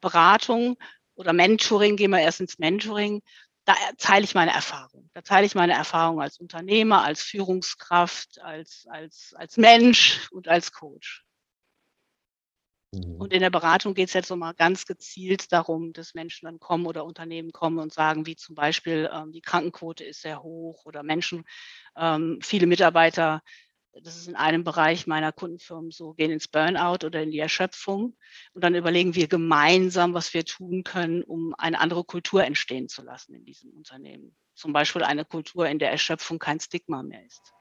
Beratung oder Mentoring, gehen wir erst ins Mentoring, da teile ich meine Erfahrung. Da teile ich meine Erfahrung als Unternehmer, als Führungskraft, als, als, als Mensch und als Coach. Mhm. Und in der Beratung geht es jetzt so mal ganz gezielt darum, dass Menschen dann kommen oder Unternehmen kommen und sagen, wie zum Beispiel, ähm, die Krankenquote ist sehr hoch oder Menschen, ähm, viele Mitarbeiter, das ist in einem Bereich meiner Kundenfirmen so, gehen ins Burnout oder in die Erschöpfung. Und dann überlegen wir gemeinsam, was wir tun können, um eine andere Kultur entstehen zu lassen in diesem Unternehmen. Zum Beispiel eine Kultur, in der Erschöpfung kein Stigma mehr ist.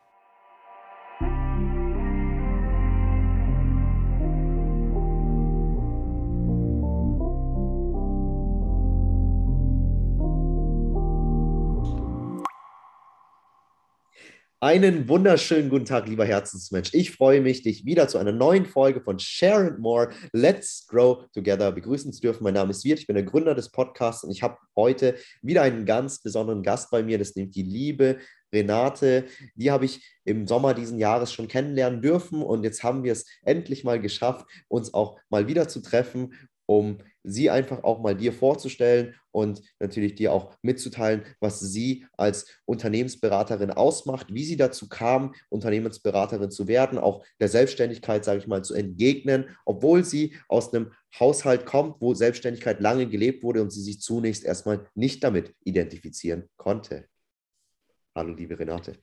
Einen wunderschönen guten Tag, lieber Herzensmensch. Ich freue mich, dich wieder zu einer neuen Folge von Share and More. Let's Grow Together begrüßen zu dürfen. Mein Name ist Wirt, ich bin der Gründer des Podcasts und ich habe heute wieder einen ganz besonderen Gast bei mir. Das nimmt die liebe Renate. Die habe ich im Sommer diesen Jahres schon kennenlernen dürfen und jetzt haben wir es endlich mal geschafft, uns auch mal wieder zu treffen um sie einfach auch mal dir vorzustellen und natürlich dir auch mitzuteilen, was sie als Unternehmensberaterin ausmacht, wie sie dazu kam, Unternehmensberaterin zu werden, auch der Selbstständigkeit, sage ich mal, zu entgegnen, obwohl sie aus einem Haushalt kommt, wo Selbstständigkeit lange gelebt wurde und sie sich zunächst erstmal nicht damit identifizieren konnte. Hallo, liebe Renate.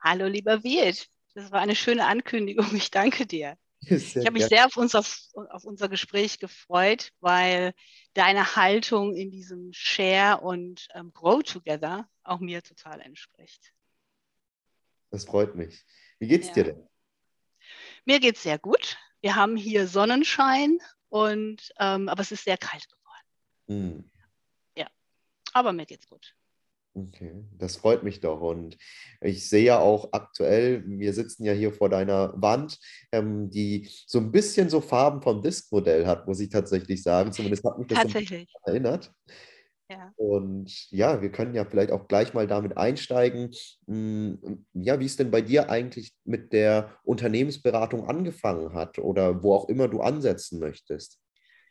Hallo, lieber Wirt. Das war eine schöne Ankündigung. Ich danke dir. ich habe mich sehr auf unser, auf unser Gespräch gefreut, weil deine Haltung in diesem Share und ähm, Grow Together auch mir total entspricht. Das freut mich. Wie geht's ja. dir denn? Mir geht's sehr gut. Wir haben hier Sonnenschein und ähm, aber es ist sehr kalt geworden. Mm. Ja, aber mir geht's gut. Okay, das freut mich doch. Und ich sehe ja auch aktuell, wir sitzen ja hier vor deiner Wand, ähm, die so ein bisschen so Farben vom Disk-Modell hat, muss ich tatsächlich sagen. Zumindest hat mich das tatsächlich. So erinnert. Ja. Und ja, wir können ja vielleicht auch gleich mal damit einsteigen. Hm, ja, wie es denn bei dir eigentlich mit der Unternehmensberatung angefangen hat oder wo auch immer du ansetzen möchtest.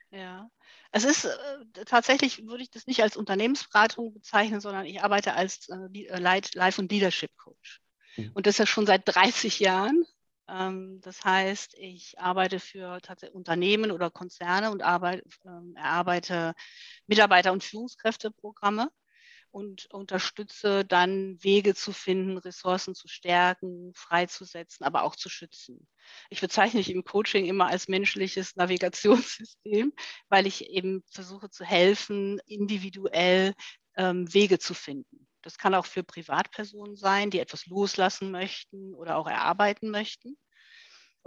Ja, es ist äh, tatsächlich, würde ich das nicht als Unternehmensberatung bezeichnen, sondern ich arbeite als äh, äh Life- und Leadership Coach. Mhm. Und das ja schon seit 30 Jahren. Ähm, das heißt, ich arbeite für Unternehmen oder Konzerne und arbeite, äh, erarbeite Mitarbeiter- und Führungskräfteprogramme und unterstütze dann Wege zu finden, Ressourcen zu stärken, freizusetzen, aber auch zu schützen. Ich bezeichne mich im Coaching immer als menschliches Navigationssystem, weil ich eben versuche zu helfen, individuell ähm, Wege zu finden. Das kann auch für Privatpersonen sein, die etwas loslassen möchten oder auch erarbeiten möchten.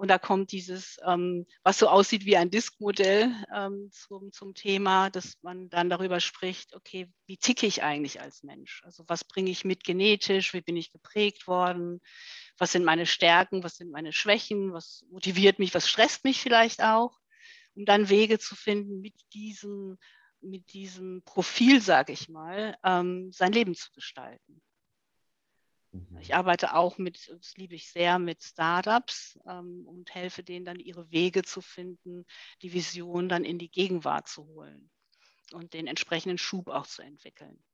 Und da kommt dieses, ähm, was so aussieht wie ein Disk-Modell ähm, zum, zum Thema, dass man dann darüber spricht, okay, wie ticke ich eigentlich als Mensch? Also was bringe ich mit genetisch? Wie bin ich geprägt worden? Was sind meine Stärken? Was sind meine Schwächen? Was motiviert mich? Was stresst mich vielleicht auch? Um dann Wege zu finden, mit diesem, mit diesem Profil, sage ich mal, ähm, sein Leben zu gestalten. Mhm. Ich arbeite auch mit, das liebe ich sehr, mit Startups ähm, und helfe denen dann ihre Wege zu finden, die Vision dann in die Gegenwart zu holen und den entsprechenden Schub auch zu entwickeln.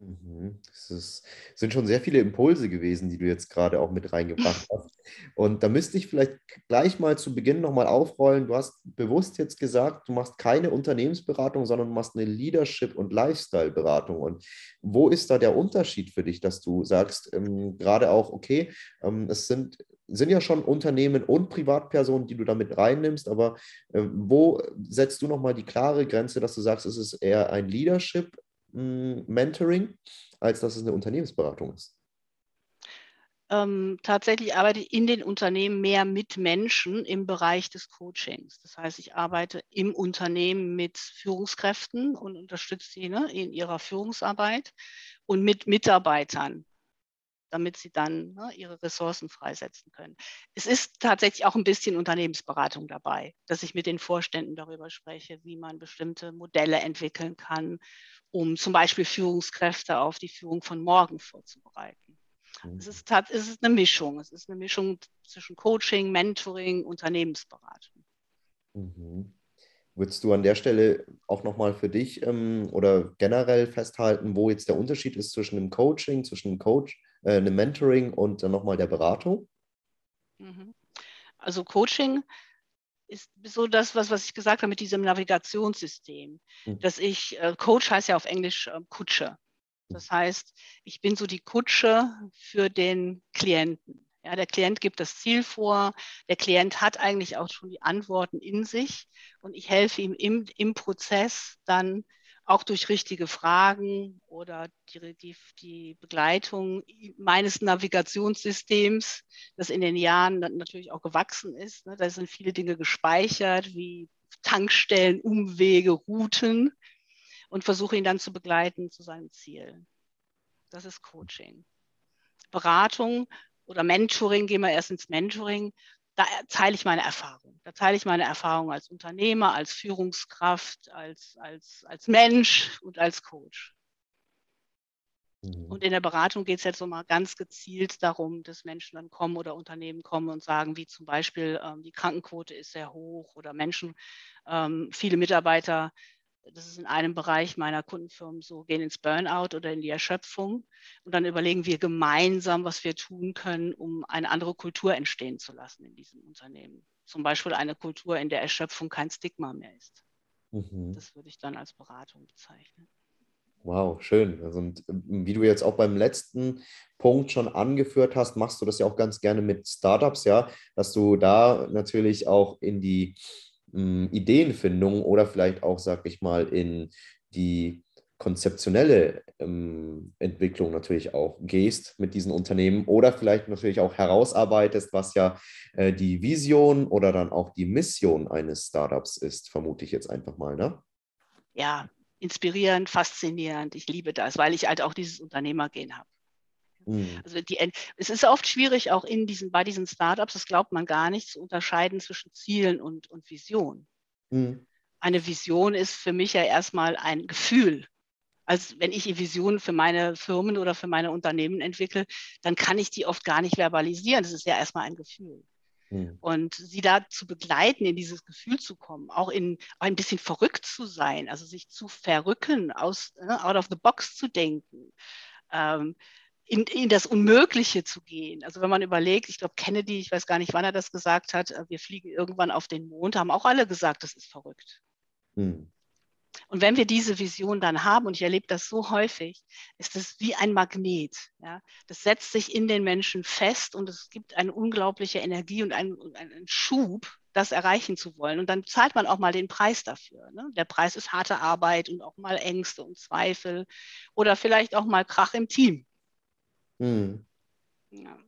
Mhm. Es sind schon sehr viele Impulse gewesen, die du jetzt gerade auch mit reingebracht hast. Und da müsste ich vielleicht gleich mal zu Beginn nochmal aufrollen. Du hast bewusst jetzt gesagt, du machst keine Unternehmensberatung, sondern du machst eine Leadership- und Lifestyle-Beratung. Und wo ist da der Unterschied für dich, dass du sagst, ähm, gerade auch, okay, ähm, es sind sind ja schon Unternehmen und Privatpersonen, die du damit reinnimmst, aber äh, wo setzt du nochmal die klare Grenze, dass du sagst, es ist eher ein Leadership Mentoring, als dass es eine Unternehmensberatung ist? Ähm, tatsächlich arbeite ich in den Unternehmen mehr mit Menschen im Bereich des Coachings. Das heißt, ich arbeite im Unternehmen mit Führungskräften und unterstütze sie ne, in ihrer Führungsarbeit und mit Mitarbeitern damit sie dann ne, ihre Ressourcen freisetzen können. Es ist tatsächlich auch ein bisschen Unternehmensberatung dabei, dass ich mit den Vorständen darüber spreche, wie man bestimmte Modelle entwickeln kann, um zum Beispiel Führungskräfte auf die Führung von morgen vorzubereiten. Mhm. Es, ist, es ist eine Mischung. Es ist eine Mischung zwischen Coaching, Mentoring, Unternehmensberatung. Mhm. Würdest du an der Stelle auch nochmal für dich ähm, oder generell festhalten, wo jetzt der Unterschied ist zwischen dem Coaching, zwischen dem Coach, äh, einem Mentoring und dann nochmal der Beratung? Mhm. Also Coaching ist so das, was, was ich gesagt habe mit diesem Navigationssystem. Mhm. Dass ich, äh, Coach heißt ja auf Englisch äh, Kutsche. Das heißt, ich bin so die Kutsche für den Klienten. Ja, der Klient gibt das Ziel vor, der Klient hat eigentlich auch schon die Antworten in sich und ich helfe ihm im, im Prozess dann auch durch richtige Fragen oder die, die, die Begleitung meines Navigationssystems, das in den Jahren natürlich auch gewachsen ist. Ne? Da sind viele Dinge gespeichert, wie Tankstellen, Umwege, Routen und versuche ihn dann zu begleiten zu seinem Ziel. Das ist Coaching. Beratung oder Mentoring, gehen wir erst ins Mentoring, da teile ich meine Erfahrung. Da teile ich meine Erfahrung als Unternehmer, als Führungskraft, als, als, als Mensch und als Coach. Mhm. Und in der Beratung geht es jetzt so mal ganz gezielt darum, dass Menschen dann kommen oder Unternehmen kommen und sagen, wie zum Beispiel, ähm, die Krankenquote ist sehr hoch oder Menschen, ähm, viele Mitarbeiter das ist in einem Bereich meiner Kundenfirmen so, gehen ins Burnout oder in die Erschöpfung. Und dann überlegen wir gemeinsam, was wir tun können, um eine andere Kultur entstehen zu lassen in diesem Unternehmen. Zum Beispiel eine Kultur, in der Erschöpfung kein Stigma mehr ist. Mhm. Das würde ich dann als Beratung bezeichnen. Wow, schön. Also, und ähm, wie du jetzt auch beim letzten Punkt schon angeführt hast, machst du das ja auch ganz gerne mit Startups, ja, dass du da natürlich auch in die Ideenfindung oder vielleicht auch, sag ich mal, in die konzeptionelle ähm, Entwicklung natürlich auch gehst mit diesen Unternehmen oder vielleicht natürlich auch herausarbeitest, was ja äh, die Vision oder dann auch die Mission eines Startups ist, vermute ich jetzt einfach mal, ne? Ja, inspirierend, faszinierend. Ich liebe das, weil ich halt auch dieses Unternehmergehen habe. Mhm. Also die, es ist oft schwierig, auch in diesen, bei diesen Startups, das glaubt man gar nicht, zu unterscheiden zwischen Zielen und, und Vision. Mhm. Eine Vision ist für mich ja erstmal ein Gefühl. Also wenn ich Visionen für meine Firmen oder für meine Unternehmen entwickle, dann kann ich die oft gar nicht verbalisieren. Das ist ja erstmal ein Gefühl. Mhm. Und sie da zu begleiten, in dieses Gefühl zu kommen, auch in auch ein bisschen verrückt zu sein, also sich zu verrücken, aus, uh, out of the box zu denken, ähm, in, in das Unmögliche zu gehen. Also wenn man überlegt, ich glaube Kennedy, ich weiß gar nicht, wann er das gesagt hat, äh, wir fliegen irgendwann auf den Mond, haben auch alle gesagt, das ist verrückt. Hm. Und wenn wir diese Vision dann haben, und ich erlebe das so häufig, ist es wie ein Magnet. Ja? Das setzt sich in den Menschen fest und es gibt eine unglaubliche Energie und einen, einen Schub, das erreichen zu wollen. Und dann zahlt man auch mal den Preis dafür. Ne? Der Preis ist harte Arbeit und auch mal Ängste und Zweifel oder vielleicht auch mal Krach im Team. Hm. Ja.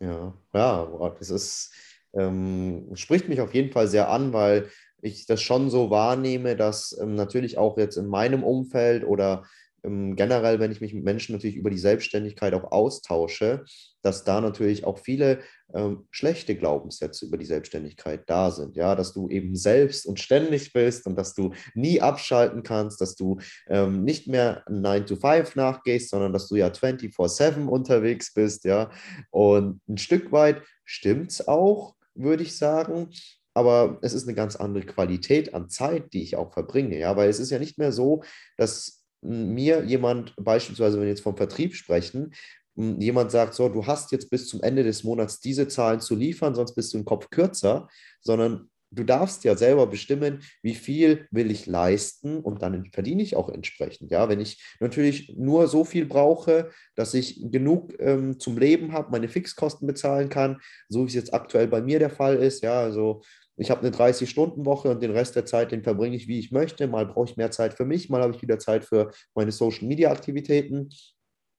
Ja, ja, das ist, ähm, spricht mich auf jeden Fall sehr an, weil ich das schon so wahrnehme, dass ähm, natürlich auch jetzt in meinem Umfeld oder generell, wenn ich mich mit Menschen natürlich über die Selbstständigkeit auch austausche, dass da natürlich auch viele ähm, schlechte Glaubenssätze über die Selbstständigkeit da sind. Ja, dass du eben selbst und ständig bist und dass du nie abschalten kannst, dass du ähm, nicht mehr 9 to 5 nachgehst, sondern dass du ja 24-7 unterwegs bist. Ja, und ein Stück weit stimmt es auch, würde ich sagen aber es ist eine ganz andere Qualität an Zeit, die ich auch verbringe. Ja, weil es ist ja nicht mehr so, dass mir jemand, beispielsweise wenn wir jetzt vom Vertrieb sprechen, jemand sagt, so, du hast jetzt bis zum Ende des Monats diese Zahlen zu liefern, sonst bist du im Kopf kürzer, sondern du darfst ja selber bestimmen, wie viel will ich leisten und dann verdiene ich auch entsprechend. Ja, wenn ich natürlich nur so viel brauche, dass ich genug ähm, zum Leben habe, meine Fixkosten bezahlen kann, so wie es jetzt aktuell bei mir der Fall ist, ja, also ich habe eine 30-Stunden-Woche und den Rest der Zeit, den verbringe ich, wie ich möchte. Mal brauche ich mehr Zeit für mich, mal habe ich wieder Zeit für meine Social-Media-Aktivitäten.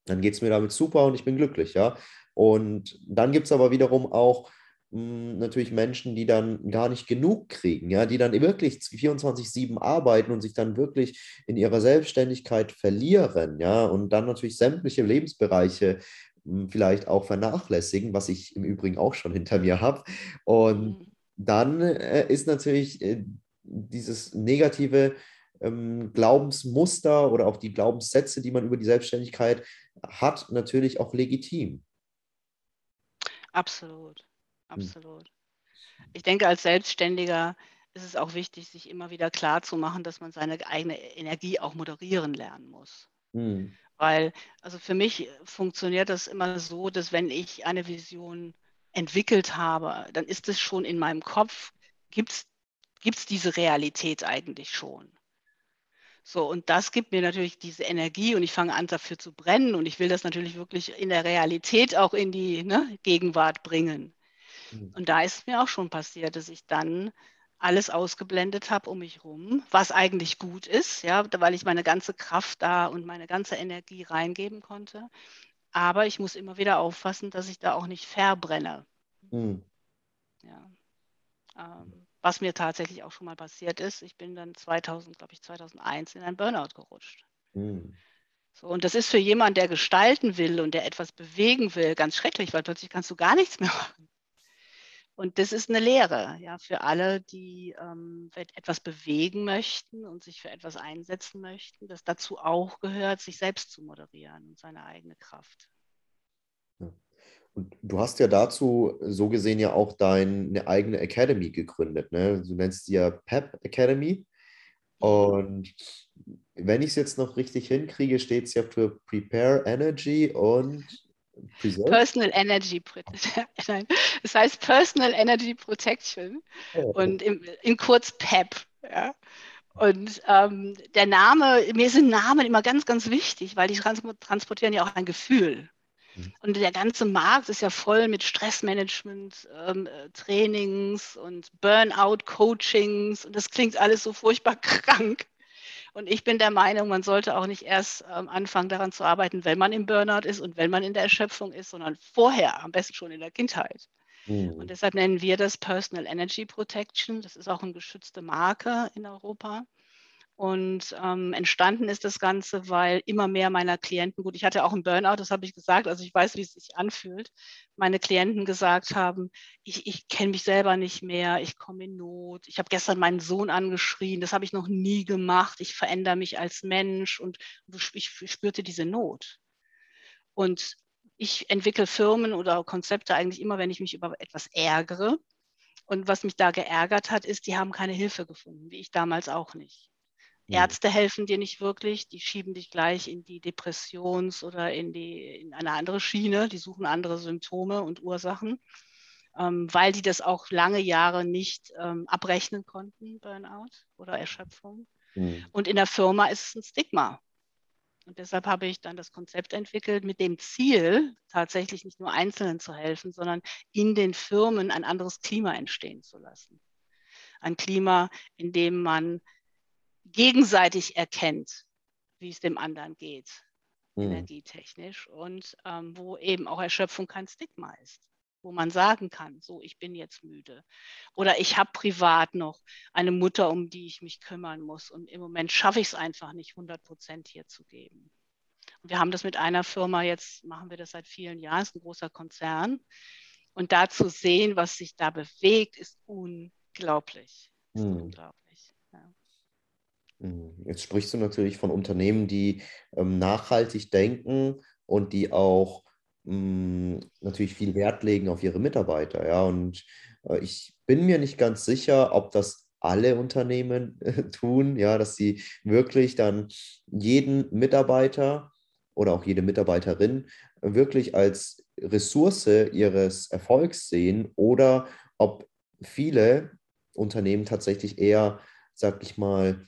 Dann geht es mir damit super und ich bin glücklich, ja. Und dann gibt es aber wiederum auch hm, natürlich Menschen, die dann gar nicht genug kriegen, ja, die dann wirklich 24-7 arbeiten und sich dann wirklich in ihrer Selbstständigkeit verlieren, ja, und dann natürlich sämtliche Lebensbereiche hm, vielleicht auch vernachlässigen, was ich im Übrigen auch schon hinter mir habe. Und mhm dann äh, ist natürlich äh, dieses negative ähm, Glaubensmuster oder auch die Glaubenssätze, die man über die Selbstständigkeit hat, natürlich auch legitim. Absolut, hm. absolut. Hm. Ich denke, als Selbstständiger ist es auch wichtig, sich immer wieder klar zu machen, dass man seine eigene Energie auch moderieren lernen muss. Mhm. Weil, also für mich funktioniert das immer so, dass wenn ich eine Vision entwickelt habe, dann ist es schon in meinem Kopf, gibt es diese Realität eigentlich schon. So, und das gibt mir natürlich diese Energie und ich fange an, dafür zu brennen und ich will das natürlich wirklich in der Realität auch in die ne, Gegenwart bringen. Mhm. Und da ist mir auch schon passiert, dass ich dann alles ausgeblendet habe um mich herum, was eigentlich gut ist, ja, weil ich meine ganze Kraft da und meine ganze Energie reingeben konnte. Aber ich muss immer wieder aufpassen, dass ich da auch nicht verbrenne. Mhm. Ja. Ähm, was mir tatsächlich auch schon mal passiert ist. Ich bin dann 2000, glaube ich, 2001 in ein Burnout gerutscht. Mhm. So, und das ist für jemanden, der gestalten will und der etwas bewegen will, ganz schrecklich, weil plötzlich kannst du gar nichts mehr machen. Und das ist eine Lehre ja, für alle, die ähm, etwas bewegen möchten und sich für etwas einsetzen möchten, dass dazu auch gehört, sich selbst zu moderieren und seine eigene Kraft. Und du hast ja dazu so gesehen ja auch deine eigene Academy gegründet. Ne? Du nennst sie ja PEP Academy. Und wenn ich es jetzt noch richtig hinkriege, steht es ja für Prepare Energy und Preserve? Personal Energy Nein, es heißt Personal Energy Protection oh. und in, in kurz PEP. Ja? Und ähm, der Name, mir sind Namen immer ganz, ganz wichtig, weil die transportieren ja auch ein Gefühl. Mhm. Und der ganze Markt ist ja voll mit Stressmanagement, ähm, äh, Trainings und Burnout-Coachings und das klingt alles so furchtbar krank. Und ich bin der Meinung, man sollte auch nicht erst ähm, anfangen daran zu arbeiten, wenn man im Burnout ist und wenn man in der Erschöpfung ist, sondern vorher, am besten schon in der Kindheit. Mhm. Und deshalb nennen wir das Personal Energy Protection. Das ist auch eine geschützte Marke in Europa. Und ähm, entstanden ist das Ganze, weil immer mehr meiner Klienten, gut, ich hatte auch einen Burnout, das habe ich gesagt, also ich weiß, wie es sich anfühlt, meine Klienten gesagt haben, ich, ich kenne mich selber nicht mehr, ich komme in Not, ich habe gestern meinen Sohn angeschrien, das habe ich noch nie gemacht, ich verändere mich als Mensch und ich spürte diese Not. Und ich entwickle Firmen oder Konzepte eigentlich immer, wenn ich mich über etwas ärgere. Und was mich da geärgert hat, ist, die haben keine Hilfe gefunden, wie ich damals auch nicht. Ärzte helfen dir nicht wirklich, die schieben dich gleich in die Depressions- oder in, die, in eine andere Schiene, die suchen andere Symptome und Ursachen, ähm, weil die das auch lange Jahre nicht ähm, abrechnen konnten, Burnout oder Erschöpfung. Mhm. Und in der Firma ist es ein Stigma. Und deshalb habe ich dann das Konzept entwickelt mit dem Ziel, tatsächlich nicht nur Einzelnen zu helfen, sondern in den Firmen ein anderes Klima entstehen zu lassen. Ein Klima, in dem man gegenseitig erkennt, wie es dem anderen geht, mhm. energietechnisch, und ähm, wo eben auch Erschöpfung kein Stigma ist wo man sagen kann, so, ich bin jetzt müde. Oder ich habe privat noch eine Mutter, um die ich mich kümmern muss. Und im Moment schaffe ich es einfach nicht, 100 Prozent hier zu geben. Und wir haben das mit einer Firma, jetzt machen wir das seit vielen Jahren, ist ein großer Konzern. Und da zu sehen, was sich da bewegt, ist unglaublich. Ist hm. unglaublich. Mhm. Jetzt sprichst du natürlich von Unternehmen, die ähm, nachhaltig denken und die auch mh, hm, natürlich viel Wert legen auf ihre Mitarbeiter. Ja? Und äh, ich bin mir nicht ganz sicher, ob das alle Unternehmen äh, tun, ja, dass sie wirklich dann jeden Mitarbeiter oder auch jede Mitarbeiterin wirklich als Ressource ihres Erfolgs sehen oder ob viele Unternehmen tatsächlich eher, sag ich mal,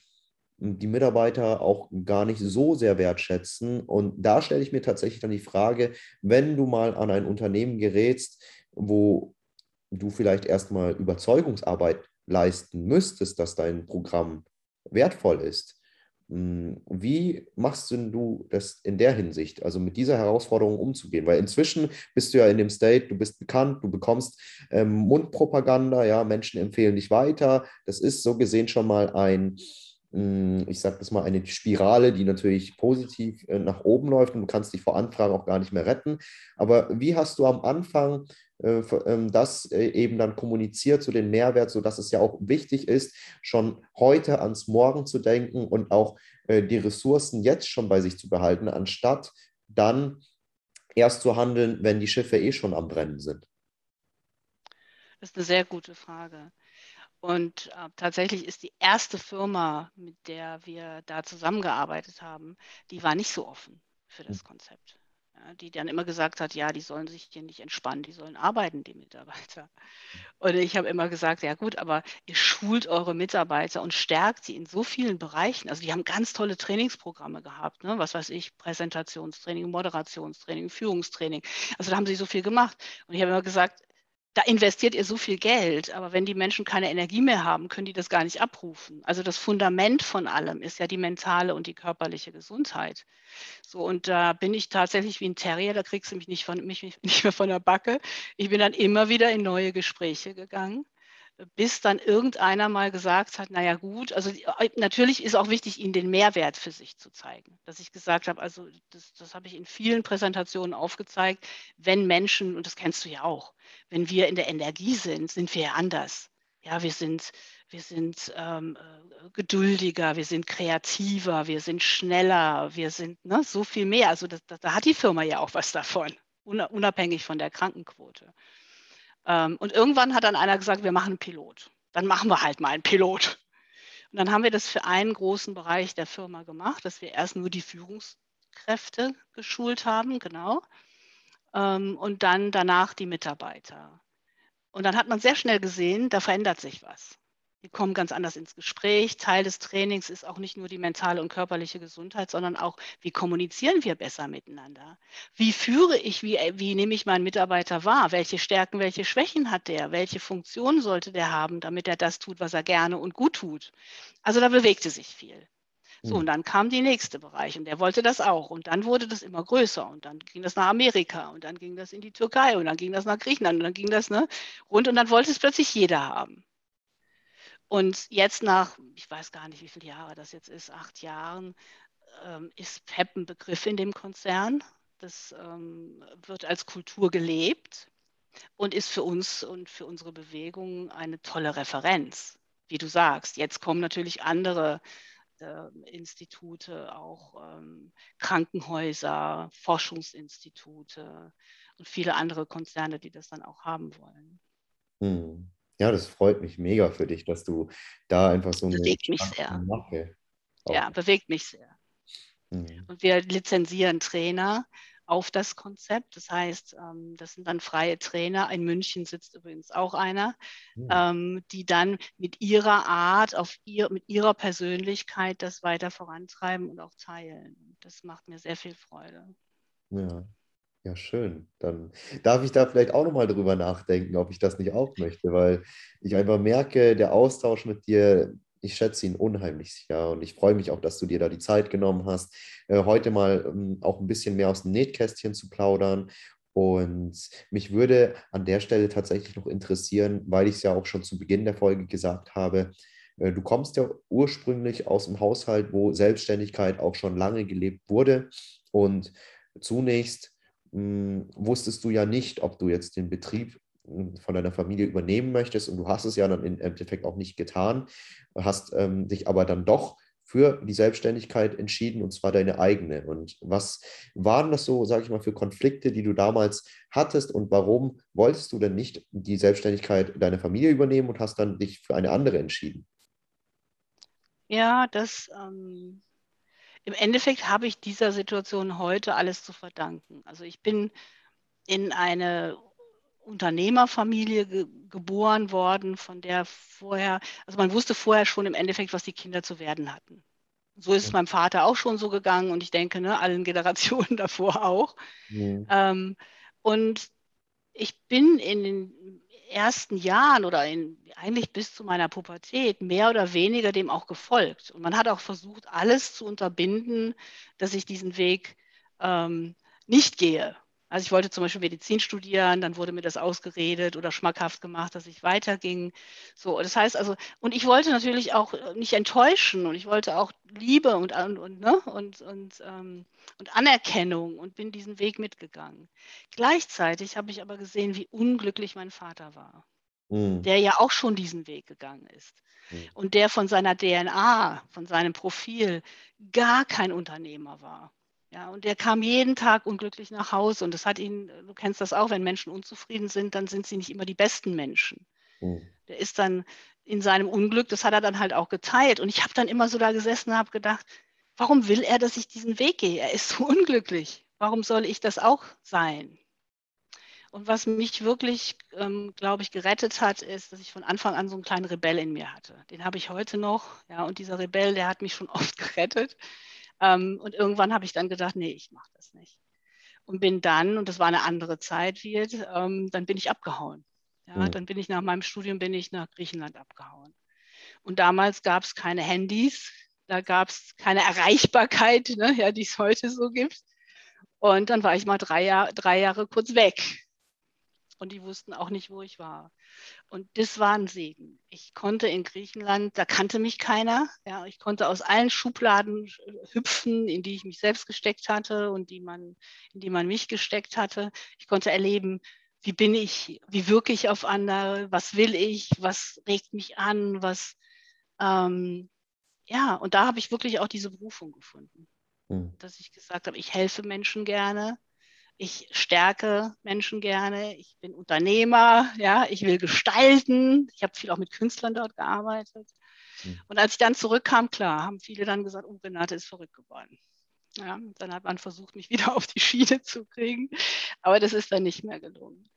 die Mitarbeiter auch gar nicht so sehr wertschätzen. Und da stelle ich mir tatsächlich dann die Frage, wenn du mal an ein Unternehmen gerätst, wo du vielleicht erstmal Überzeugungsarbeit leisten müsstest, dass dein Programm wertvoll ist. Hm, wie machst du das in der Hinsicht, also mit dieser Herausforderung umzugehen? Weil inzwischen bist du ja in dem State, du bist bekannt, du bekommst ähm, Mundpropaganda, ja, Menschen empfehlen dich weiter. Das ist so gesehen schon mal ein, ich sage das mal, eine Spirale, die natürlich positiv äh, nach oben läuft und du kannst dich vor Anfragen auch gar nicht mehr retten. Aber wie hast du am Anfang äh, ähm, das äh, eben dann kommuniziert zu den Mehrwert, sodass es ja auch wichtig ist, schon heute ans Morgen zu denken und auch die Ressourcen jetzt schon bei sich zu behalten, anstatt dann erst zu handeln, wenn die Schiffe eh schon am Brennen sind? Das ist eine sehr gute Frage. Und äh, tatsächlich ist die erste Firma, mit der wir da zusammengearbeitet haben, die war nicht so offen für das hm. Konzept. Ja, die dann immer gesagt hat, ja, die sollen sich hier nicht entspannen, die sollen arbeiten, die Mitarbeiter. Und ich habe immer gesagt, ja gut, aber ihr schult eure Mitarbeiter und stärkt sie in so vielen Bereichen. Also die haben ganz tolle Trainingsprogramme gehabt, ne? was weiß ich, Präsentationstraining, Moderationstraining, Führungstraining. Also da haben sie so viel gemacht. Und ich habe immer gesagt, da investiert ihr so viel Geld, aber wenn die Menschen keine Energie mehr haben, können die das gar nicht abrufen. Also das Fundament von allem ist ja die mentale und die körperliche Gesundheit. So, und da bin ich tatsächlich wie ein Terrier, da kriegst du mich nicht, von, mich nicht mehr von der Backe. Ich bin dann immer wieder in neue Gespräche gegangen bis dann irgendeiner mal gesagt hat, naja gut, also äh, natürlich ist auch wichtig, ihnen den Mehrwert für sich zu zeigen. Dass ich gesagt habe, also das, das habe ich in vielen Präsentationen aufgezeigt, wenn Menschen, und das kennst du ja auch, wenn wir in der Energie sind, sind wir ja anders. Ja, wir sind, wir sind ähm, äh, geduldiger, wir sind kreativer, wir sind schneller, wir sind ne, so viel mehr. Also das, das, da hat die Firma ja auch was davon, unabhängig von der Krankenquote. Ähm, und irgendwann hat dann einer gesagt, wir machen einen Pilot. Dann machen wir halt mal einen Pilot. Und dann haben wir das für einen großen Bereich der Firma gemacht, dass wir erst nur die Führungskräfte geschult haben, genau. Ähm, und dann danach die Mitarbeiter. Und dann hat man sehr schnell gesehen, da verändert sich was. Die kommen ganz anders ins Gespräch. Teil des Trainings ist auch nicht nur die mentale und körperliche Gesundheit, sondern auch, wie kommunizieren wir besser miteinander? Wie führe ich, wie, wie nehme ich meinen Mitarbeiter wahr? Welche Stärken, welche Schwächen hat der? Welche Funktion sollte der haben, damit er das tut, was er gerne und gut tut? Also da bewegte sich viel. So, und hm. dann kam die nächste Bereich und der wollte das auch. Und dann wurde das immer größer und dann ging das nach Amerika und dann ging das in die Türkei und dann ging das nach Griechenland und dann ging das ne, rund und dann wollte es plötzlich jeder haben. Und jetzt nach, ich weiß gar nicht, wie viele Jahre das jetzt ist, acht Jahren, ähm, ist PEP ein Begriff in dem Konzern. Das ähm, wird als Kultur gelebt und ist für uns und für unsere Bewegung eine tolle Referenz. Wie du sagst, jetzt kommen natürlich andere äh, Institute, auch ähm, Krankenhäuser, Forschungsinstitute und viele andere Konzerne, die das dann auch haben wollen. Hm. Ja, das freut mich mega für dich, dass du da einfach so eine. Bewegt mich sehr. Mache ja, bewegt mich sehr. Mhm. Und wir lizenzieren Trainer auf das Konzept. Das heißt, ähm, das sind dann freie Trainer. In München sitzt übrigens auch einer, mhm. die dann mit ihrer Art, auf ihr, mit ihrer Persönlichkeit das weiter vorantreiben und auch teilen. Das macht mir sehr viel Freude. Ja, ja, schön. Dann darf ich da vielleicht auch nochmal drüber nachdenken, ob ich das nicht auch möchte, weil ich einfach merke, der Austausch mit dir, ich schätze ihn unheimlich ja und ich freue mich auch, dass du dir da die Zeit genommen hast, äh, heute mal ähm, auch ein bisschen mehr aus dem Nähkästchen zu plaudern. Und mich würde an der Stelle tatsächlich noch interessieren, weil ich es ja auch schon zu Beginn der Folge gesagt habe, äh, du kommst ja ursprünglich aus einem Haushalt, wo Selbstständigkeit auch schon lange gelebt wurde und zunächst hm, wusstest du ja nicht, ob du jetzt den Betrieb hm, von deiner Familie übernehmen möchtest und du hast es ja dann im Endeffekt auch nicht getan, hast ähm, dich aber dann doch für die Selbstständigkeit entschieden und zwar deine eigene. Und was waren das so, sage ich mal, für Konflikte, die du damals hattest und warum wolltest du denn nicht die Selbstständigkeit deiner Familie übernehmen und hast dann dich für eine andere entschieden? Ja, das ähm, im Endeffekt habe ich dieser Situation heute alles zu verdanken. Also ich bin in eine Unternehmerfamilie ge geboren worden, von der vorher, also man wusste vorher schon im Endeffekt, was die Kinder zu werden hatten. So ist es meinem Vater auch schon so gegangen und ich denke, ne, allen Generationen davor auch. Mhm. Ähm, und ich bin in den ersten Jahren oder in, eigentlich bis zu meiner Pubertät mehr oder weniger dem auch gefolgt. Und man hat auch versucht, alles zu unterbinden, dass ich diesen Weg ähm, nicht gehe. Also ich wollte zum Beispiel Medizin studieren, dann wurde mir das ausgeredet oder schmackhaft gemacht, dass ich weiterging. So, das heißt also, und ich wollte natürlich auch nicht enttäuschen und ich wollte auch Liebe und, und, und, ne? und, und, ähm, und Anerkennung und bin diesen Weg mitgegangen. Gleichzeitig habe ich aber gesehen, wie unglücklich mein Vater war, mhm. der ja auch schon diesen Weg gegangen ist. Mhm. Und der von seiner DNA, von seinem Profil gar kein Unternehmer war. Ja, und der kam jeden Tag unglücklich nach Hause. Und das hat ihn, du kennst das auch, wenn Menschen unzufrieden sind, dann sind sie nicht immer die besten Menschen. Mhm. Der ist dann in seinem Unglück, das hat er dann halt auch geteilt. Und ich habe dann immer so da gesessen und habe gedacht, warum will er, dass ich diesen Weg gehe? Er ist so unglücklich. Warum soll ich das auch sein? Und was mich wirklich, ähm, glaube ich, gerettet hat, ist, dass ich von Anfang an so einen kleinen Rebell in mir hatte. Den habe ich heute noch. Ja, und dieser Rebell, der hat mich schon oft gerettet. Ähm, und irgendwann habe ich dann gedacht, nee, ich mache das nicht. Und bin dann, und das war eine andere Zeit, wird, ähm, dann bin ich abgehauen. Ja, mhm. Dann bin ich nach meinem Studium bin ich nach Griechenland abgehauen. Und damals gab es keine Handys, da gab es keine Erreichbarkeit, ne, ja, die es heute so gibt. Und dann war ich mal drei, Jahr, drei Jahre kurz weg. Und die wussten auch nicht, wo ich war. Und das war ein Segen. Ich konnte in Griechenland, da kannte mich keiner. Ja, ich konnte aus allen Schubladen hüpfen, in die ich mich selbst gesteckt hatte und die man, in die man mich gesteckt hatte. Ich konnte erleben, wie bin ich, wie wirke ich auf andere, was will ich, was regt mich an, was, ähm, ja, und da habe ich wirklich auch diese Berufung gefunden, mhm. dass ich gesagt habe, ich helfe Menschen gerne, ich stärke Menschen gerne, ich bin Unternehmer, ja, ich will gestalten, ich habe viel auch mit Künstlern dort gearbeitet. Mhm. Und als ich dann zurückkam, klar, haben viele dann gesagt, oh, Renate ist verrückt geworden. Ja, dann hat man versucht, mich wieder auf die Schiene zu kriegen, aber das ist dann nicht mehr gelungen.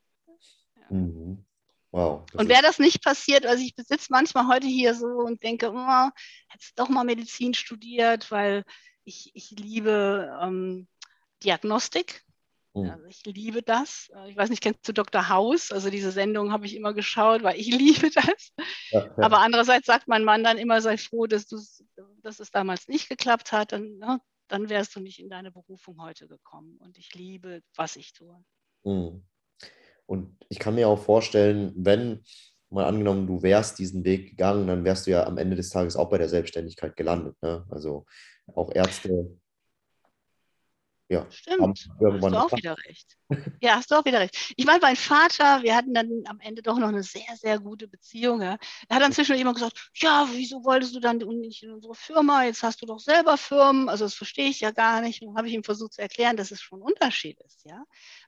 Ja. Mhm. Wow. Und wäre das nicht passiert, also ich besitze manchmal heute hier so und denke, oh, hättest doch mal Medizin studiert, weil ich, ich liebe ähm, Diagnostik. Also ich liebe das. Äh, ich weiß nicht, kennst du Dr. House? Also diese Sendung habe ich immer geschaut, weil ich liebe das. Ja, ja. Aber andererseits sagt mein Mann dann immer, sei froh, dass, dass es damals nicht geklappt hat. Dann, ne, dann wärst du nicht in deine Berufung heute gekommen. Und ich liebe, was ich tue. Mhm. Und ich kann mir auch vorstellen, wenn mal angenommen, du wärst diesen Weg gegangen, dann wärst du ja am Ende des Tages auch bei der Selbstständigkeit gelandet. Ne? Also auch Ärzte ja. Stimmt. Hast du auch wieder recht. Ja, hast du auch wieder recht. Ich meine, mein Vater, wir hatten dann am Ende doch noch eine sehr, sehr gute Beziehung. Ja. Er hat dann zwischendurch immer gesagt, ja, wieso wolltest du dann nicht in unsere Firma? Jetzt hast du doch selber Firmen. Also das verstehe ich ja gar nicht. Und habe ich ihm versucht zu erklären, dass es schon ein Unterschied ist. Ja?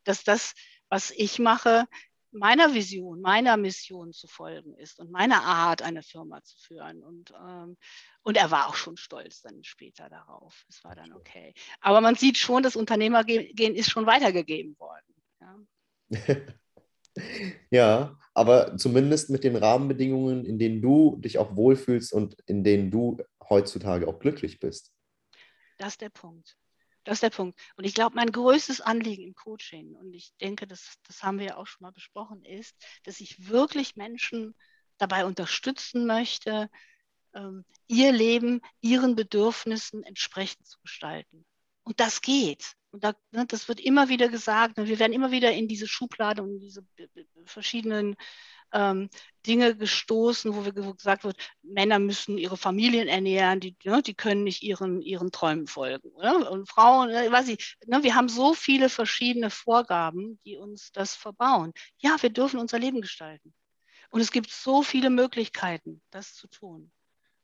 Dass das, was ich mache, meiner Vision, meiner Mission zu folgen ist und meiner Art, eine Firma zu führen. Und, ähm, und er war auch schon stolz dann später darauf. Es war dann okay. Aber man sieht schon, das Unternehmergehen ist schon weitergegeben worden. Ja. ja, aber zumindest mit den Rahmenbedingungen, in denen du dich auch wohlfühlst und in denen du heutzutage auch glücklich bist. Das ist der Punkt. Das ist der Punkt. Und ich glaube, mein größtes Anliegen im Coaching, und ich denke, das, das haben wir ja auch schon mal besprochen, ist, dass ich wirklich Menschen dabei unterstützen möchte, ähm, ihr Leben ihren Bedürfnissen entsprechend zu gestalten. Und das geht. Und da, ne, das wird immer wieder gesagt. Ne, wir werden immer wieder in diese Schublade und diese verschiedenen ähm, Dinge gestoßen, wo, wir, gesagt wird, Männer müssen ihre Familien ernähren, die, ne, die können nicht ihren, ihren Träumen folgen. Oder? Und Frauen, äh, weiß ich, ne, wir haben so viele verschiedene Vorgaben, die uns das verbauen. Ja, wir dürfen unser Leben gestalten. Und es gibt so viele Möglichkeiten, das zu tun.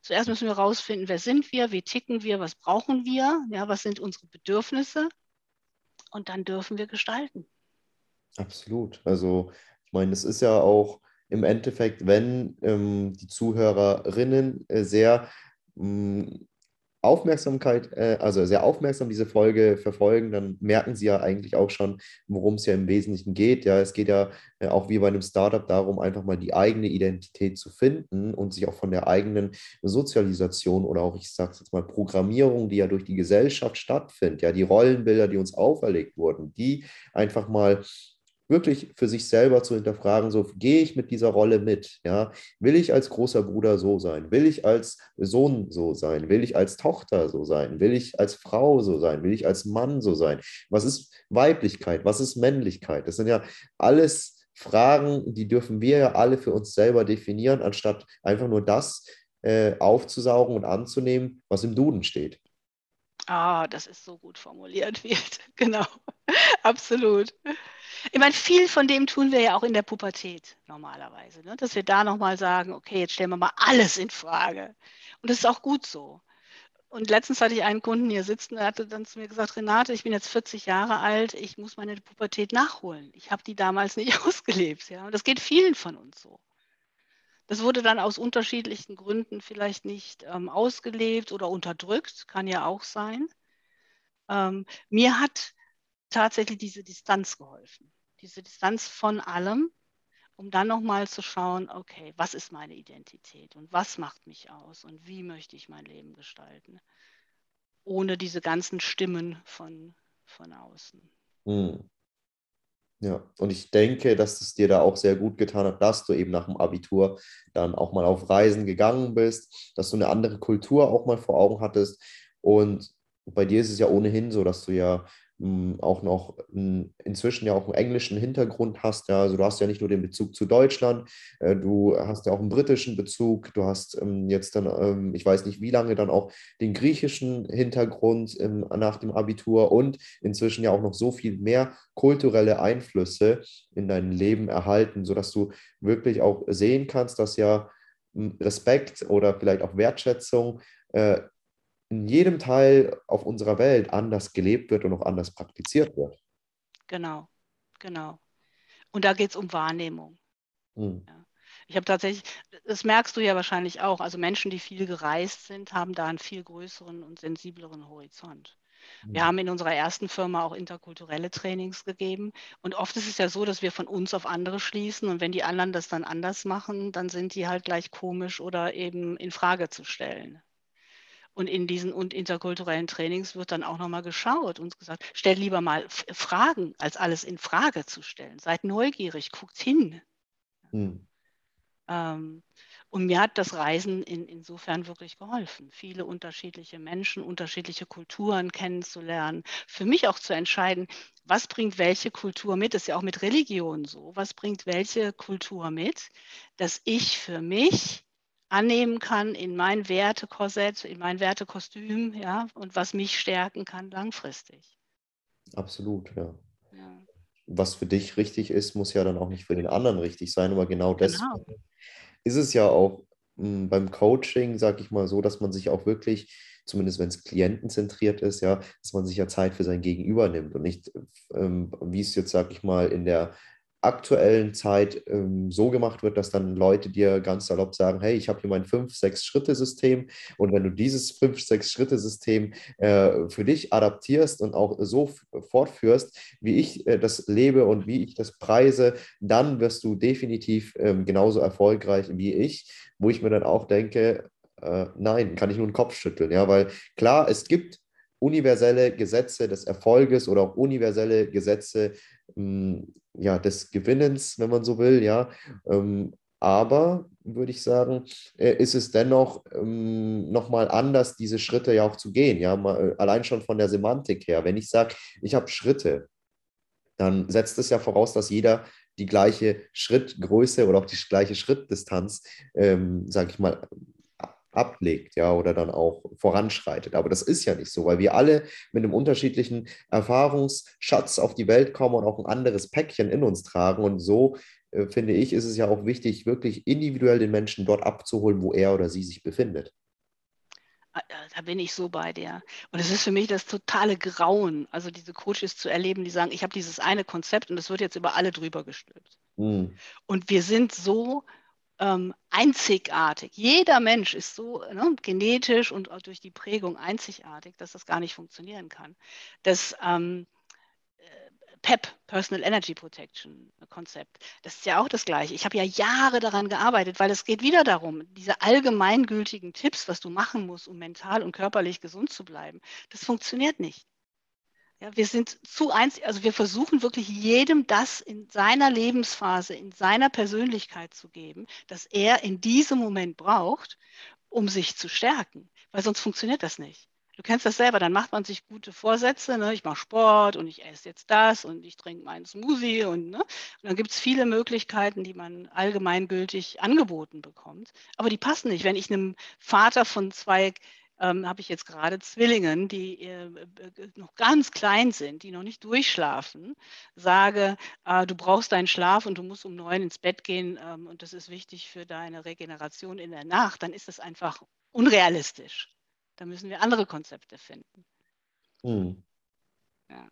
Zuerst müssen wir herausfinden, wer sind wir, wie ticken wir, was brauchen wir, ja, was sind unsere Bedürfnisse. Und dann dürfen wir gestalten. Absolut. Also ich meine, es ist ja auch im Endeffekt, wenn ähm, die Zuhörerinnen äh, sehr mh, mm, Aufmerksamkeit, äh, also sehr aufmerksam diese Folge verfolgen, dann merken sie ja eigentlich auch schon, worum es ja im Wesentlichen geht. Ja, es geht ja äh, auch wie bei einem Startup darum, einfach mal die eigene Identität zu finden und sich auch von der eigenen Sozialisation oder auch, ich sage jetzt mal, Programmierung, die ja durch die Gesellschaft stattfindet, ja, die Rollenbilder, die uns auferlegt wurden, die einfach mal wirklich für sich selber zu hinterfragen, so gehe ich mit dieser Rolle mit, ja, will ich als großer Bruder so sein, will ich als Sohn so sein, will ich als Tochter so sein, will ich als Frau so sein, will ich als Mann so sein, was ist Weiblichkeit, was ist Männlichkeit, das sind ja alles Fragen, die dürfen wir ja alle für uns selber definieren, anstatt einfach nur das äh, aufzusaugen und anzunehmen, was im Duden steht. Ah, das ist so gut formuliert wird. Genau, absolut. Ich meine, viel von dem tun wir ja auch in der Pubertät normalerweise, ne? dass wir da nochmal sagen, okay, jetzt stellen wir mal alles in Frage. Und das ist auch gut so. Und letztens hatte ich einen Kunden hier sitzen, der hatte dann zu mir gesagt, Renate, ich bin jetzt 40 Jahre alt, ich muss meine Pubertät nachholen. Ich habe die damals nicht ausgelebt. Ja? Und das geht vielen von uns so. Das wurde dann aus unterschiedlichen Gründen vielleicht nicht ähm, ausgelebt oder unterdrückt, kann ja auch sein. Ähm, mir hat tatsächlich diese Distanz geholfen, diese Distanz von allem, um dann nochmal zu schauen, okay, was ist meine Identität und was macht mich aus und wie möchte ich mein Leben gestalten, ohne diese ganzen Stimmen von, von außen. Hm. Ja, und ich denke, dass es dir da auch sehr gut getan hat, dass du eben nach dem Abitur dann auch mal auf Reisen gegangen bist, dass du eine andere Kultur auch mal vor Augen hattest. Und bei dir ist es ja ohnehin so, dass du ja auch noch inzwischen ja auch einen englischen Hintergrund hast. Ja, also du hast ja nicht nur den Bezug zu Deutschland, äh, du hast ja auch einen britischen Bezug, du hast ähm, jetzt dann, ähm, ich weiß nicht wie lange, dann auch den griechischen Hintergrund ähm, nach dem Abitur und inzwischen ja auch noch so viel mehr kulturelle Einflüsse in dein Leben erhalten, sodass du wirklich auch sehen kannst, dass ja Respekt oder vielleicht auch Wertschätzung äh, in jedem Teil auf unserer Welt anders gelebt wird und auch anders praktiziert wird. Genau, genau. Und da geht es um Wahrnehmung. Hm. Ja. Ich habe tatsächlich, das merkst du ja wahrscheinlich auch, also Menschen, die viel gereist sind, haben da einen viel größeren und sensibleren Horizont. Wir hm. haben in unserer ersten Firma auch interkulturelle Trainings gegeben. Und oft ist es ja so, dass wir von uns auf andere schließen. Und wenn die anderen das dann anders machen, dann sind die halt gleich komisch oder eben in Frage zu stellen. Und in diesen und interkulturellen Trainings wird dann auch nochmal geschaut und gesagt, stellt lieber mal Fragen, als alles in Frage zu stellen. Seid neugierig, guckt hin. Hm. Ähm, und mir hat das Reisen in, insofern wirklich geholfen, viele unterschiedliche Menschen, unterschiedliche Kulturen kennenzulernen. Für mich auch zu entscheiden, was bringt welche Kultur mit, das ist ja auch mit Religion so, was bringt welche Kultur mit, dass ich für mich annehmen kann in mein Wertekorsett, in mein Wertekostüm, ja, und was mich stärken kann langfristig. Absolut, ja. ja. Was für dich richtig ist, muss ja dann auch nicht für den anderen richtig sein, aber genau, genau. deswegen ist es ja auch mh, hm, beim Coaching, sage ich mal so, dass man sich auch wirklich, zumindest wenn es klientenzentriert ist, ja, dass man sich ja Zeit für sein Gegenüber nimmt und nicht, ähm, wie es jetzt, sage ich mal, in der aktuellen Zeit ähm, so gemacht wird, dass dann Leute dir ganz salopp sagen, hey, ich habe hier mein 5-6-Schritte-System und wenn du dieses 5-6-Schritte-System äh, für dich adaptierst und auch so fortführst, wie ich äh, das lebe und wie ich das preise, dann wirst du definitiv ähm, genauso erfolgreich wie ich, wo ich mir dann auch denke, äh, nein, kann ich nur den Kopf schütteln, ja, weil klar, es gibt universelle Gesetze des Erfolges oder auch universelle Gesetze hm, ja, des Gewinnens, wenn man so will, ja. Ähm, aber würde ich sagen, äh, ist es dennoch ähm, nochmal anders, diese Schritte ja auch zu gehen. Ja, äh, allein schon von der Semantik her. Wenn ich sage, ich habe Schritte, dann setzt es ja voraus, dass jeder die gleiche Schrittgröße oder auch die gleiche Schrittdistanz, ähm, sage ich mal, ablegt, ja, oder dann auch voranschreitet. Aber das ist ja nicht so, weil wir alle mit einem unterschiedlichen Erfahrungsschatz auf die Welt kommen und auch ein anderes Päckchen in uns tragen. Und so äh, finde ich, ist es ja auch wichtig, wirklich individuell den Menschen dort abzuholen, wo er oder sie sich befindet. Ah, da bin ich so bei dir. Und es ist für mich das totale Grauen, also diese Coaches zu erleben, die sagen, ich habe dieses eine Konzept und es wird jetzt über alle drüber gestülpt. Hm. Und wir sind so ähm, einzigartig. Jeder Mensch ist so ne, genetisch und auch durch die Prägung einzigartig, dass das gar nicht funktionieren kann. Das ähm, PEP, Personal Energy Protection Konzept, das ist ja auch das Gleiche. Ich habe ja Jahre daran gearbeitet, weil es geht wieder darum, diese allgemeingültigen Tipps, was du machen musst, um mental und körperlich gesund zu bleiben, das funktioniert nicht. Ja, wir sind zu eins, also wir versuchen wirklich jedem das in seiner Lebensphase, in seiner Persönlichkeit zu geben, das er in diesem Moment braucht, um sich zu stärken, weil sonst funktioniert das nicht. Du kennst das selber, dann macht man sich gute Vorsätze, ne? ich mache Sport und ich esse jetzt das und ich trinke meinen Smoothie und, ne? und dann gibt es viele Möglichkeiten, die man allgemeingültig angeboten bekommt, aber die passen nicht. Wenn ich einem Vater von zwei ähm, habe ich jetzt gerade Zwillingen, die äh, noch ganz klein sind, die noch nicht durchschlafen, sage, äh, du brauchst deinen Schlaf und du musst um neun ins Bett gehen ähm, und das ist wichtig für deine Regeneration in der Nacht, dann ist das einfach unrealistisch. Da müssen wir andere Konzepte finden. Hm. Ja.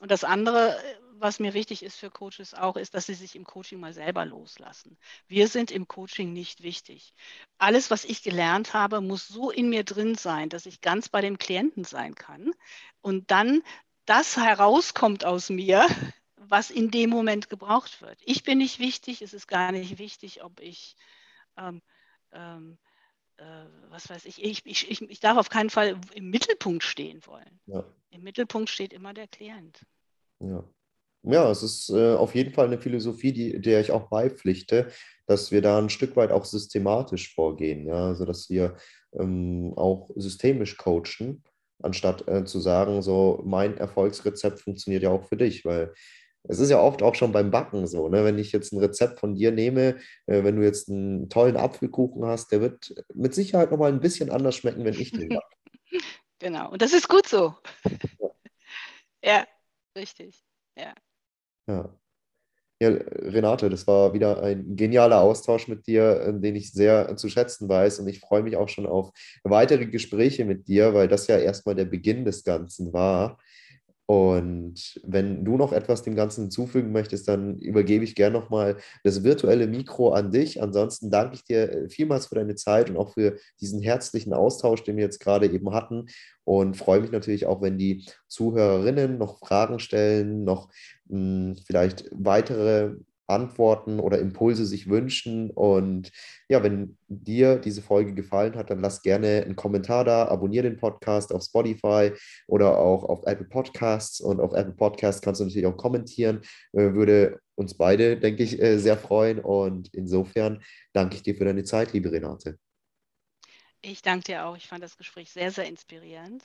Und das andere, was mir wichtig ist für Coaches auch, ist, dass sie sich im Coaching mal selber loslassen. Wir sind im Coaching nicht wichtig. Alles, was ich gelernt habe, muss so in mir drin sein, dass ich ganz bei dem Klienten sein kann und dann das herauskommt aus mir, was in dem Moment gebraucht wird. Ich bin nicht wichtig, es ist gar nicht wichtig, ob ich ähm, ähm, äh, was weiß ich, ich, ich, ich, ich darf auf keinen Fall im Mittelpunkt stehen wollen. Ja. Im Mittelpunkt steht immer der Klient. Ja. Ja, es ist äh, auf jeden Fall eine Philosophie, die, der ich auch beipflichte, dass wir da ein Stück weit auch systematisch vorgehen, ja, also dass wir ähm, auch systemisch coachen, anstatt äh, zu sagen, so mein Erfolgsrezept funktioniert ja auch für dich, weil es ist ja oft auch schon beim Backen so, ne? wenn ich jetzt ein Rezept von dir nehme, äh, wenn du jetzt einen tollen Apfelkuchen hast, der wird mit Sicherheit nochmal ein bisschen anders schmecken, wenn ich den backe. Genau, und das ist gut so. Ja, ja richtig. Ja. Ja. Ja, Renate, das war wieder ein genialer Austausch mit dir, äh, den ich sehr zu schätzen weiß. Und ich freue mich auch schon auf weitere Gespräche mit dir, weil das ja erstmal der Beginn des Ganzen war. Und wenn du noch etwas dem Ganzen hinzufügen möchtest, dann übergebe ich gerne nochmal das virtuelle Mikro an dich. Ansonsten danke ich dir äh, vielmals für deine Zeit und auch für diesen herzlichen Austausch, den wir jetzt gerade eben hatten. Und freue mich natürlich auch, wenn die Zuhörerinnen noch Fragen stellen, noch mh, hm, vielleicht weitere Antworten oder Impulse sich wünschen. Und ja, wenn dir diese Folge gefallen hat, dann lass gerne einen Kommentar da, abonniere den Podcast auf Spotify oder auch auf Apple Podcasts. Und auf Apple Podcasts kannst du natürlich auch kommentieren. Äh, würde uns beide, denke ich, äh, sehr freuen. Und insofern danke ich dir für deine Zeit, liebe Renate. Ich danke dir auch. Ich fand das Gespräch sehr, sehr inspirierend.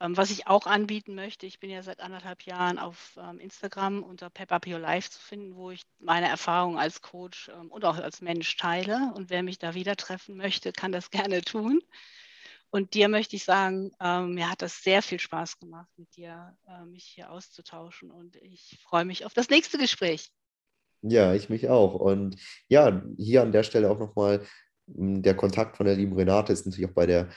Ähm, was ich auch anbieten möchte, ich bin ja seit anderthalb Jahren auf ähm, Instagram unter Pep Up Your Life zu finden, wo ich meine Erfahrungen als Coach ähm, und auch als Mensch teile. Und wer mich da wieder treffen möchte, kann das gerne tun. Und dir möchte ich sagen, mir hat das sehr viel Spaß gemacht, mit dir äh, mich hier auszutauschen. Und ich freue mich auf das nächste Gespräch. Ja, ich mich auch. Und ja, hier an der Stelle auch nochmal hm, der Kontakt von der lieben Renate ist natürlich auch bei, der,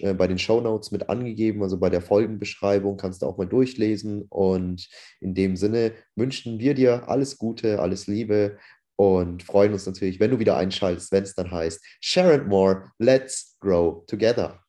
äh, bei den Shownotes mit angegeben, also bei der Folgenbeschreibung kannst du auch mal durchlesen. Und in dem Sinne wünschen wir dir alles Gute, alles Liebe und freuen uns natürlich, wenn du wieder einschaltest, wenn es dann heißt, Share and More, let's grow together.